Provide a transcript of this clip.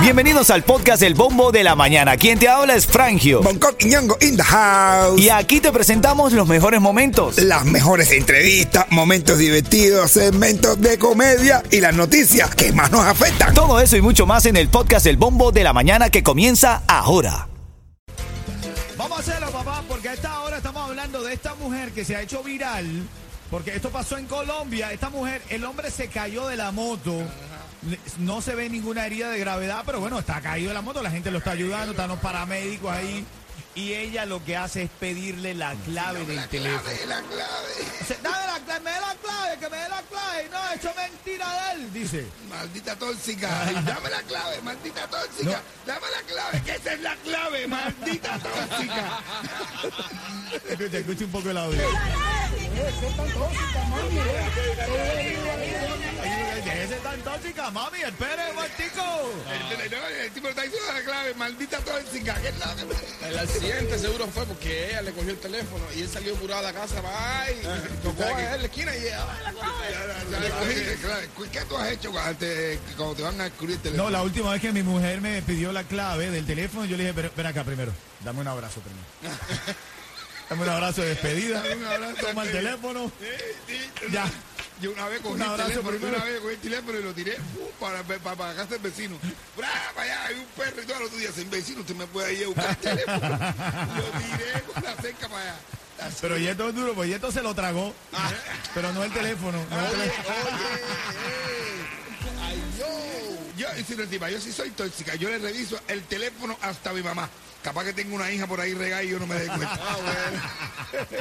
Bienvenidos al podcast El Bombo de la Mañana. Quien te habla es Frangio. Bangkok y Ñongo in the house. Y aquí te presentamos los mejores momentos. Las mejores entrevistas, momentos divertidos, segmentos de comedia y las noticias que más nos afectan. Todo eso y mucho más en el podcast El Bombo de la Mañana que comienza ahora. Vamos a hacerlo, papá, porque a esta hora estamos hablando de esta mujer que se ha hecho viral. Porque esto pasó en Colombia. Esta mujer, el hombre se cayó de la moto. No se ve ninguna herida de gravedad, pero bueno, está caído de la moto. La gente lo está ayudando, están los paramédicos ahí. Y ella lo que hace es pedirle la clave del teléfono. la clave. Dice, Dame la clave, me dé la clave, que me dé la clave. No, eso es mentira de él, dice. Maldita tóxica. Ay, Dame la clave, maldita tóxica. Dame la clave, que esa es la clave, maldita tóxica. Escucha, escucha un poco el audio. Ese tan tóxica, mami, espere un momentico. El, no, el tipo está diciendo la clave, maldita tóxica. ¿Qué es la que- El accidente seguro fue porque ella le cogió el teléfono y él salió curado a la casa, va y tocó a él en la esquina y ella, "Ay, la clave". ¿Qué tú has hecho cuando te, cuando te van a descubrir el teléfono? No, la última vez que mi mujer me pidió la clave del teléfono, yo le dije, "Pero, ven acá primero, dame un abrazo primero. Dame un abrazo de despedida. Un abrazo de Toma el teléfono. Ya. Yo una vez cogí Un el teléfono, primero. una vez cogí el teléfono y lo tiré uh, para, para, para casa del vecino. ¡Bra! Para allá, hay un perro y todo el otro día, sin vecino, usted me puede ir a buscar el teléfono. lo tiré con la cerca para allá. Así. Pero Yeto es duro, pues Yeto se lo tragó. Pero no el teléfono. no el teléfono. Ay, yo. Yo, y si no, encima, yo sí soy tóxica. Yo le reviso el teléfono hasta a mi mamá. Capaz que tengo una hija por ahí regada y yo no me doy cuenta.